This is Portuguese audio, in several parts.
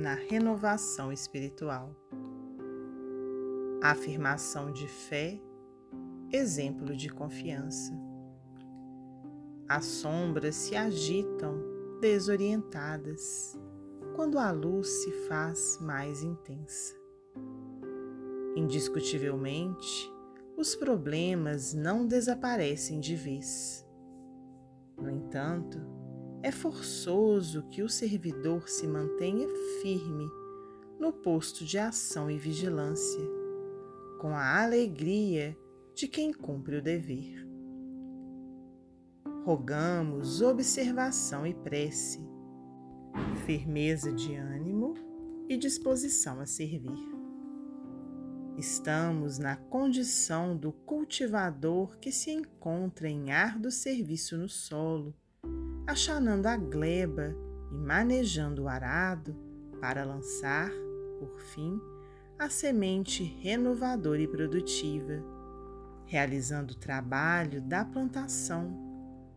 na renovação espiritual. Afirmação de fé, exemplo de confiança. As sombras se agitam desorientadas quando a luz se faz mais intensa. Indiscutivelmente, os problemas não desaparecem de vez. No entanto, é forçoso que o servidor se mantenha firme no posto de ação e vigilância, com a alegria de quem cumpre o dever. Rogamos observação e prece, firmeza de ânimo e disposição a servir. Estamos na condição do cultivador que se encontra em árduo serviço no solo, achanando a gleba e manejando o arado para lançar, por fim, a semente renovadora e produtiva. Realizando o trabalho da plantação,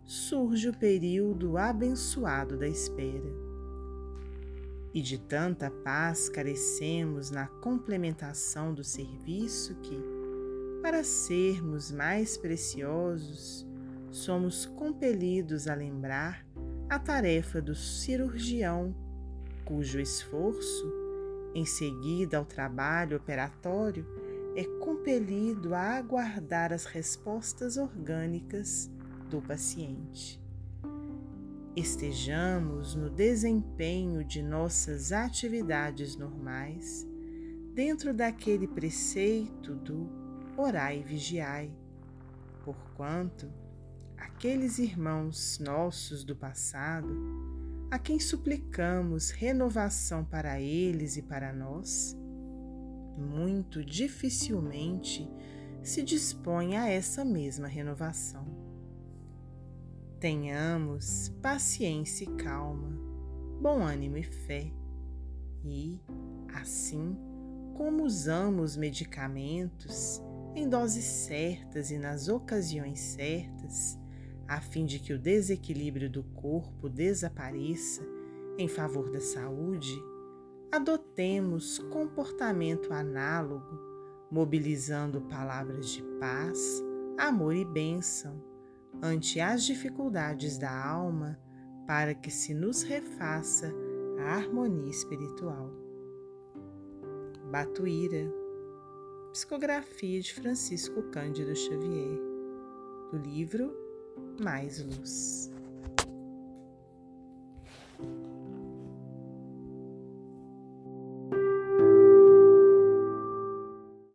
surge o período abençoado da espera e de tanta paz carecemos na complementação do serviço que, para sermos mais preciosos, somos compelidos a lembrar a tarefa do cirurgião, cujo esforço, em seguida ao trabalho operatório, é compelido a aguardar as respostas orgânicas do paciente. Estejamos no desempenho de nossas atividades normais, dentro daquele preceito do orai e vigiai, porquanto aqueles irmãos nossos do passado, a quem suplicamos renovação para eles e para nós, muito dificilmente se dispõe a essa mesma renovação. Tenhamos paciência e calma, bom ânimo e fé, e, assim como usamos medicamentos em doses certas e nas ocasiões certas, a fim de que o desequilíbrio do corpo desapareça em favor da saúde, adotemos comportamento análogo, mobilizando palavras de paz, amor e bênção ante as dificuldades da alma para que se nos refaça a harmonia espiritual. Batuíra, psicografia de Francisco Cândido Xavier, do livro Mais Luz.